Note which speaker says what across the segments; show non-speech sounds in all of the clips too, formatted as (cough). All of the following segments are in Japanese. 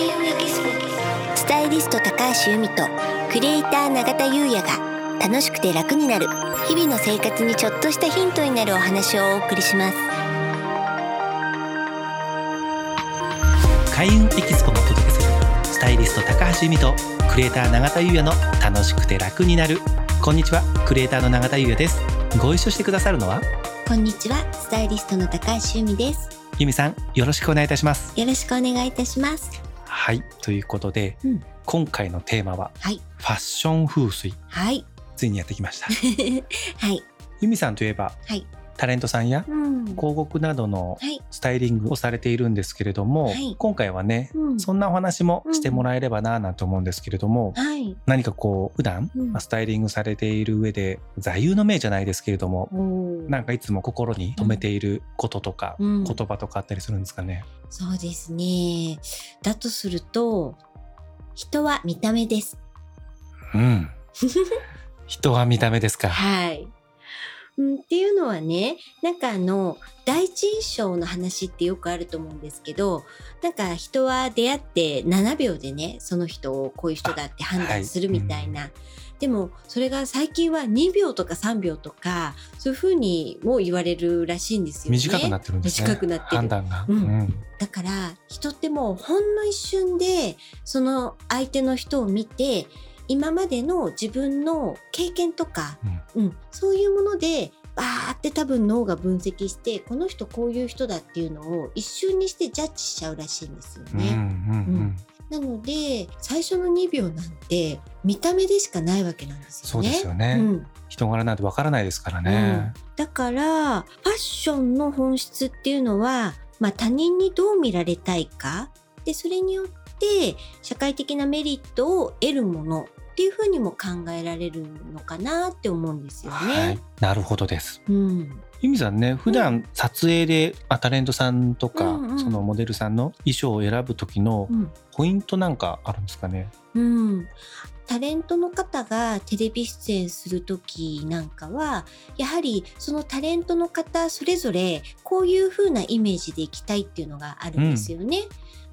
Speaker 1: 開運エキスポスタイリスト高橋由美とクリエイター永田優也が楽しくて楽になる日々の生活にちょっとしたヒントになるお話をお送りします。
Speaker 2: 開運エキスポがお届けするスタイリスト高橋由美とクリエイター永田優也の楽しくて楽になる。こんにちはクリエイターの永田優也です。ご一緒してくださるのは？
Speaker 1: こんにちはスタイリストの高橋由美です。
Speaker 2: 由美さんよろしくお願いいたします。
Speaker 1: よろしくお願いいたします
Speaker 2: はい。ということで、
Speaker 1: うん。
Speaker 2: 今回のテーマは
Speaker 1: はい。
Speaker 2: ファッション風水。
Speaker 1: はい。
Speaker 2: ついにやってきました。(laughs)
Speaker 1: はい。
Speaker 2: 由美さんといえば
Speaker 1: はい
Speaker 2: タレントさんや
Speaker 1: うん。
Speaker 2: 広告などの
Speaker 1: はい。
Speaker 2: スタイリングをされているんですけれども、
Speaker 1: はい。
Speaker 2: 今回はね、
Speaker 1: うん。
Speaker 2: そんなお話もしてもらえればななんて思うんですけれども、
Speaker 1: はい。
Speaker 2: 何かこう普段、
Speaker 1: うん。
Speaker 2: まあスタイリングされている上で座右の銘じゃないですけれども、
Speaker 1: おー。
Speaker 2: なんかいつも心に留めていることとか、
Speaker 1: うん。
Speaker 2: 言葉とかあったりするんですかね？
Speaker 1: そうですね。だとすると人は見た目です。
Speaker 2: うん。(laughs) 人は見た目ですか？
Speaker 1: はい。うん、っていうのはねなんかあの第一印象の話ってよくあると思うんですけどなんか人は出会って7秒でねその人をこういう人だって判断するみたいな、でもそれが最近は2秒とか3秒とかそういうふうにも言われるらしいんですよね。
Speaker 2: 短くなってるんですね。
Speaker 1: 短くなってる
Speaker 2: 判断が。
Speaker 1: うん
Speaker 2: うん
Speaker 1: だから人ってもうほんの一瞬でその相手の人を見て今までの自分の経験とか、うんそういうものでバーって多分脳が分析してこの人こういう人だっていうのを一瞬にしてジャッジしちゃうらしいんですよ
Speaker 2: うんうんう
Speaker 1: ね。
Speaker 2: ん
Speaker 1: なので最初の2秒なんて見た目でしかないわけなんです
Speaker 2: そう
Speaker 1: よね。
Speaker 2: ですよね。
Speaker 1: うん
Speaker 2: 人柄なんてわからないですからね。
Speaker 1: だからファッションの本質っていうのは、まあ、他人にどう見られたいかでそれによって社会的なメリットを得るものっていうふうにも考えられるのかなって思うんですよ
Speaker 2: は
Speaker 1: ね
Speaker 2: い。。なるほどです。
Speaker 1: うん、
Speaker 2: 由美さんね普段撮影で、あタレントさんとか、
Speaker 1: うんうん
Speaker 2: そのモデルさんの衣装を選ぶ時の
Speaker 1: うん
Speaker 2: ポイントなんかあるんですかね？
Speaker 1: うん、タレントの方がテレビ出演する時なんかはやはりそのタレントの方それぞれこういう風なイメージでいきたいっていうのがあるんですよね。うん、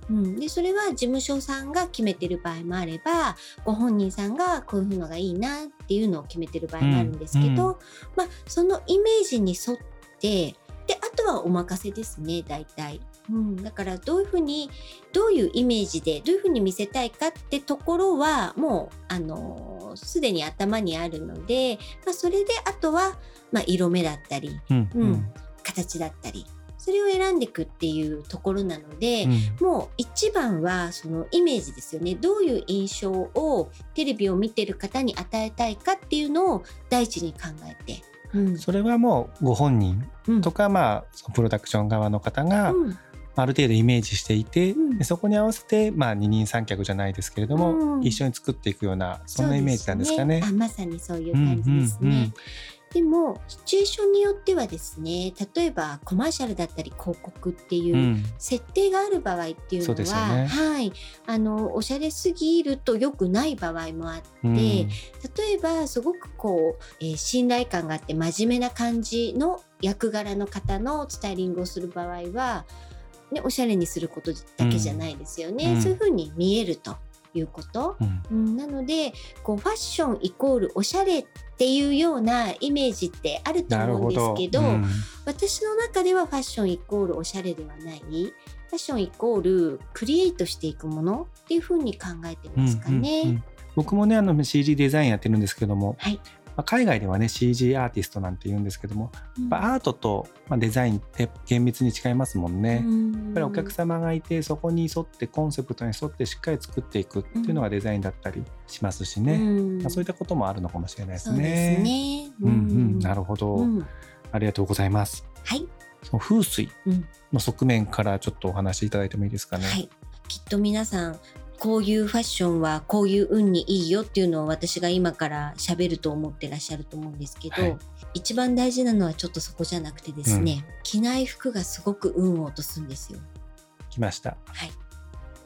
Speaker 1: でそれは事務所さんが決めてる場合もあればご本人さんがこういうのがいいなっていうのを決めてる場合もあるんですけど、
Speaker 2: うんうん。
Speaker 1: まあ、そのイメージに沿ってであとはお任せですね大体。うん、だからどういうふうにどういうイメージでどういうふうに見せたいかってところはもうあのーすでに頭にあるので、まあ、それであとは、まあ、色目だったり
Speaker 2: うん。
Speaker 1: うん。形だったりそれを選んでいくっていうところなので、
Speaker 2: うん。
Speaker 1: もう一番はそのイメージですよね。どういう印象をテレビを見てる方に与えたいかっていうのを第一に考えて。うん。
Speaker 2: それはもうご本人
Speaker 1: うん。
Speaker 2: とか、まあそのプロダクション側の方が
Speaker 1: うん。
Speaker 2: ある程度イメージしていて、
Speaker 1: うん。
Speaker 2: でそこに合わせて、まあ、二人三脚じゃないですけれども、
Speaker 1: うん。
Speaker 2: 一緒に作っていくようなそんなイメージなんですかね。
Speaker 1: そうあまさにそういう感じですね。
Speaker 2: うんうんうん
Speaker 1: でもシチュエーションによってはですね例えばコマーシャルだったり広告っていううん。設定がある場合っていうのは、
Speaker 2: ですよね。
Speaker 1: はい。あのおしゃれすぎると良くない場合もあって
Speaker 2: うん。
Speaker 1: 例えばすごくこう、えー信頼感があって真面目な感じの役柄の方のスタイリングをする場合は、ね、おしゃれにすることだけじゃないですよね、
Speaker 2: うん。
Speaker 1: そういうふうに見えるということ？
Speaker 2: うん
Speaker 1: うん、なのでこうファッションイコールおしゃれっていうようなイメージってあると思うんです。けど
Speaker 2: うん
Speaker 1: 私の中ではファッションイコールおしゃれではないファッションイコールクリエイトしていくものっていうふうに考えてますかね。
Speaker 2: うんうんうん僕もねあの CG デザインやってるんですけども、
Speaker 1: はい
Speaker 2: まあ、海外ではね CG アーティストなんて言うんですけども、
Speaker 1: うん。
Speaker 2: アートと、まあ、デザインって厳密に違いますもんね。
Speaker 1: うん。
Speaker 2: やっぱりお客様がいてそこに沿ってコンセプトに沿ってしっかり作っていくっていうのがデザインだったりしますしね、
Speaker 1: うん。
Speaker 2: まあ、そういったこともあるのかもしれないです
Speaker 1: そうです
Speaker 2: ね。
Speaker 1: ね。
Speaker 2: うんうん、なるほど、
Speaker 1: うん。
Speaker 2: ありがとうございます。
Speaker 1: はい、
Speaker 2: その風水
Speaker 1: うん。
Speaker 2: の側面からちょっとお話しいただいてもいいですかね。
Speaker 1: はい、きっと皆さんこういうファッションはこういう運にいいよっていうのを私が今から喋ると思ってらっしゃると思うんですけど、
Speaker 2: はい
Speaker 1: 一番大事なのはちょっとそこじゃなくてですね、着ない服がすごく運を落とすんですよ。
Speaker 2: 来ました。
Speaker 1: はい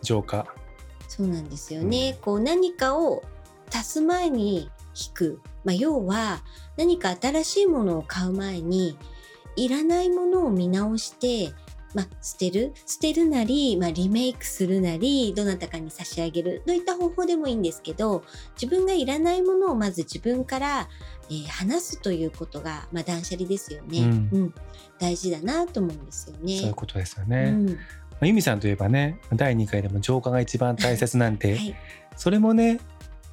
Speaker 2: 浄化。
Speaker 1: そうなんですよね。こう何かを足す前に引く、まあ、要は何か新しいものを買う前にいらないものを見直してまあ、捨てる？捨てるなり、まあ、リメイクするなりどなたかに差し上げる？どういった方法でもいいんですけど自分がいらないものをまず自分から、えー話すということが、まあ、断捨離ですよね、
Speaker 2: うん。
Speaker 1: 大事だなと思うんですよね。
Speaker 2: そういうことですよ
Speaker 1: う
Speaker 2: ね。
Speaker 1: ん。
Speaker 2: まあ由美さんといえばね第2回でも浄化が一番大切なんて、(laughs)
Speaker 1: はい、
Speaker 2: それもね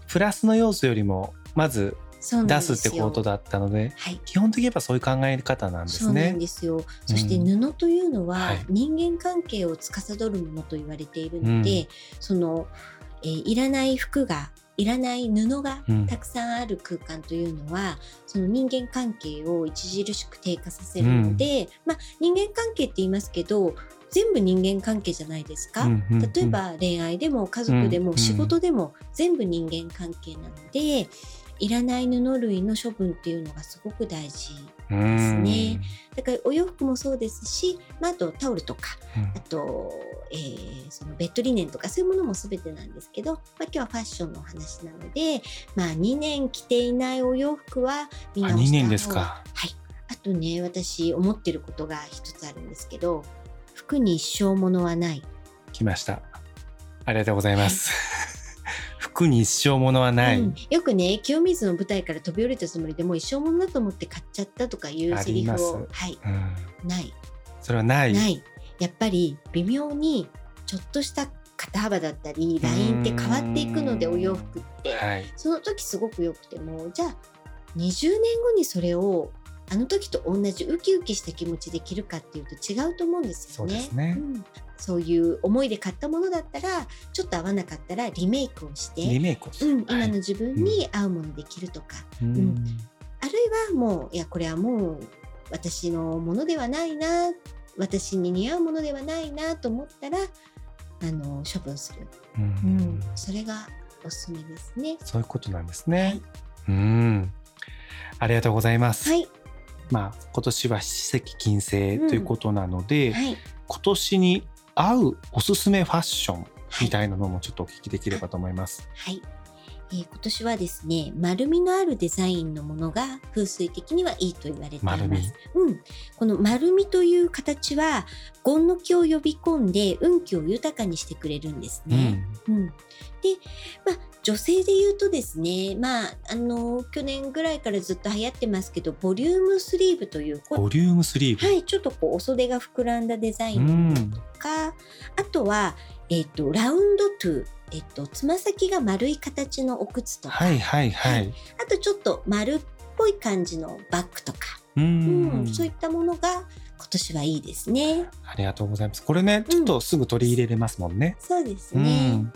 Speaker 2: プラスの要素よりもまず出
Speaker 1: です
Speaker 2: ってことだったので
Speaker 1: はい。
Speaker 2: 基本的にやっぱそういう考え方なんです
Speaker 1: そうなん
Speaker 2: ね。
Speaker 1: ですよ。そして布というのは
Speaker 2: はい。
Speaker 1: 人間関係を司るものと言われているので、
Speaker 2: うん。
Speaker 1: その、えーいらない服がいらない布が
Speaker 2: うん。
Speaker 1: たくさんある空間というのは、その人間関係を著しく低下させるので、まあ人間関係って言いますけど全部人間関係じゃないですか？
Speaker 2: うんうんうん。
Speaker 1: 例えば恋愛でも家族で
Speaker 2: うんうん
Speaker 1: も仕事でも全部人間関係なので、いらない布類の処分っていうのがすごく大事ですね。だからお洋服もそうですし、まあ、あとタオルとか
Speaker 2: うん
Speaker 1: あと、えーそのベッドリネンとかそういうものも全てなんですけど、まあ、今日はファッションのお話なので、まあ、2年着ていないお洋服は見
Speaker 2: あ
Speaker 1: 直した方が
Speaker 2: 2年ですか。
Speaker 1: はい、あとね私思ってることが一つあるんですけど服に一生ものはない
Speaker 2: 来ました。ありがとうございます。服に一生ものはない。
Speaker 1: うん。よくね清水の舞台から飛び降りたつもりでもう一生ものだと思って買っちゃったとかいうセリフをはい。
Speaker 2: うん。
Speaker 1: ない。
Speaker 2: それはない。
Speaker 1: ない。やっぱり微妙にちょっとした肩幅だったりラインって変わっていくので
Speaker 2: うん
Speaker 1: お洋服って。
Speaker 2: はい。
Speaker 1: その時すごく良くてもじゃあ20年後にそれをあの時と同じウキウキした気持ちで着るかっていうと違うと思うんですよね。
Speaker 2: そうですね
Speaker 1: んそういう思いで買ったものだったらちょっと合わなかったらリメイクをして、
Speaker 2: リメイクをする。
Speaker 1: うん、今
Speaker 2: はい
Speaker 1: の自分に合うもので着るとか、
Speaker 2: うん
Speaker 1: んあるいはもういやこれはもう私のものではないな私に似合うものではないなと思ったらあの処分する、
Speaker 2: う
Speaker 1: うんん、それがおすすめですね。
Speaker 2: そういうことなんですね。うん。ありがとうございます。
Speaker 1: はい、
Speaker 2: まあ今年は七石金星ということなので、
Speaker 1: はい、
Speaker 2: 今年に合うおすすめファッション
Speaker 1: はい
Speaker 2: みたいなのもちょっとお聞きできればと思います。
Speaker 1: はい。えー今年はですね、丸みのあるデザインのものが風水的にはいいと言われています。
Speaker 2: 丸み
Speaker 1: うん。この丸みという形は、権の気を呼び込んで運気を豊かにしてくれるんですね。うん。で、まあ、女性で言うとですね、まあ、あの、去年ぐらいからずっと流行ってますけど、ボリュームスリーブという、
Speaker 2: ボリュームスリーブ。
Speaker 1: はい、ちょっとこうお袖が膨らんだデザインとか、あとは、えっ、と、ラウンドトゥ、えっ、と、つま先が丸い形のお靴とか、
Speaker 2: はいはいはい。
Speaker 1: あとちょっと丸っぽい感じのバッグとか、
Speaker 2: う
Speaker 1: うん
Speaker 2: ん。
Speaker 1: そういったものが今年はいいですね。
Speaker 2: ありがとうございます。これね、ちょっとすぐ取り入れれますもんね。
Speaker 1: そうです
Speaker 2: う
Speaker 1: ね。
Speaker 2: ん。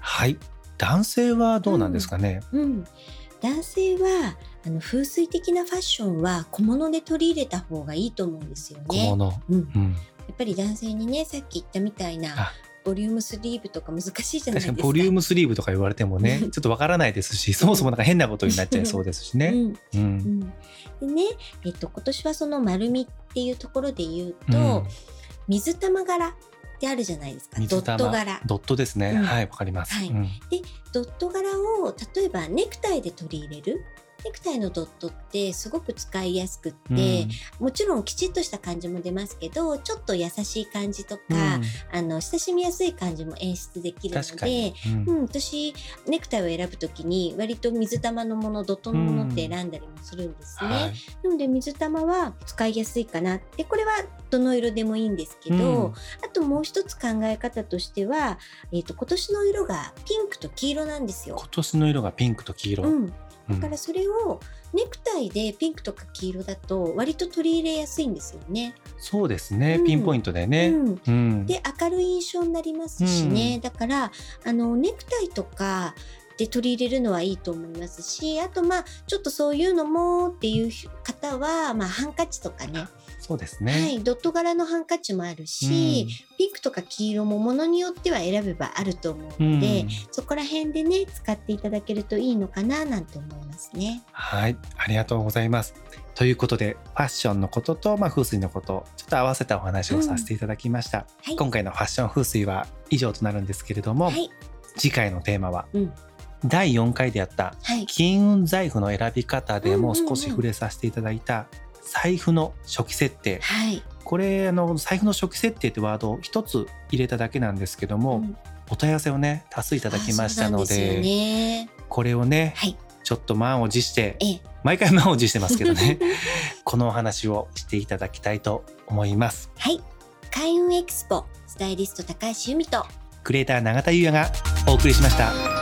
Speaker 2: はい。男性はどうなんですかね？
Speaker 1: うん。男性はあの風水的なファッションは小物で取り入れた方がいいと思うんですよね。
Speaker 2: 小物。
Speaker 1: うん、や
Speaker 2: うん。
Speaker 1: っぱり男性にねさっき言ったみたいな
Speaker 2: あ
Speaker 1: ボリュームスリーブとか難しいじゃないですか。
Speaker 2: 確かにボリュームスリーブとか言われてもね、ちょっとわからないですし、そもそもなんか変なことになっちゃいそうですしね。
Speaker 1: うん
Speaker 2: うん
Speaker 1: う。ん、でね、えっと、今年はその丸みっていうところで言うと、
Speaker 2: うん
Speaker 1: 水玉柄ってあるじゃないですか。ドット柄。
Speaker 2: ドットですね。
Speaker 1: うん。
Speaker 2: はい、わかります。
Speaker 1: はい。
Speaker 2: うん。
Speaker 1: ドット柄を例えばネクタイで取り入れるネクタイのドットってすごく使いやすくって、もちろんきちっとした感じも出ますけどちょっと優しい感じとか、あの親しみやすい感じも演出できるので、。
Speaker 2: うん
Speaker 1: うん、私ネクタイを選ぶときに割と水玉のものドットのものって選んだりもするんですね。
Speaker 2: はい
Speaker 1: なので水玉は使いやすいかなってこれはどの色でもいいんですけど、
Speaker 2: うん
Speaker 1: あともう一つ考え方としては、えー、と今年の色がピンクと黄色なんですよ
Speaker 2: 今。年の色がピンクと黄色。
Speaker 1: だからそれをネクタイでピンクとか黄色だと割と取り入れやすいんですよね。
Speaker 2: そうですね、
Speaker 1: うん
Speaker 2: ピンポイントでね。
Speaker 1: うん、
Speaker 2: うん。
Speaker 1: で明るい印象になりますしね、だからあのネクタイとかで取り入れるのはいいと思いますしあとまあちょっとそういうのもっていう方は、まあ、ハンカチとかね、
Speaker 2: そうです
Speaker 1: は
Speaker 2: ね。
Speaker 1: い、ドット柄のハンカチもあるし、ピンクとか黄色もものによっては選べばあると思う
Speaker 2: うん。
Speaker 1: ので、そこら辺でね使っていただけるといいのかななんて思いますね。
Speaker 2: はい、ありがとうございます。ということで、ファッションのことと、まあ、風水のこと、ちょっと合わせたお話をさせていただきました。
Speaker 1: はい、
Speaker 2: 今回のファッション風水は以上となるんですけれども、
Speaker 1: はい、
Speaker 2: 次回のテーマは、
Speaker 1: うん
Speaker 2: 第4回でやった
Speaker 1: はい、
Speaker 2: 金運財布の選び方でも少し触れさせていただいた財布の初期設定。
Speaker 1: はい、
Speaker 2: これあの財布の初期設定ってワードを一つ入れただけなんですけども、
Speaker 1: うん。
Speaker 2: お問い合わせをね多数いただきましたので
Speaker 1: ね。
Speaker 2: これをね
Speaker 1: はい。
Speaker 2: ちょっと満を持して
Speaker 1: ええ。
Speaker 2: 毎回満を持してますけどね (laughs) このお話をしていただきたいと思います。
Speaker 1: はい。開運エクスポスタイリスト高橋由美と
Speaker 2: クリエイター永田優也がお送りしました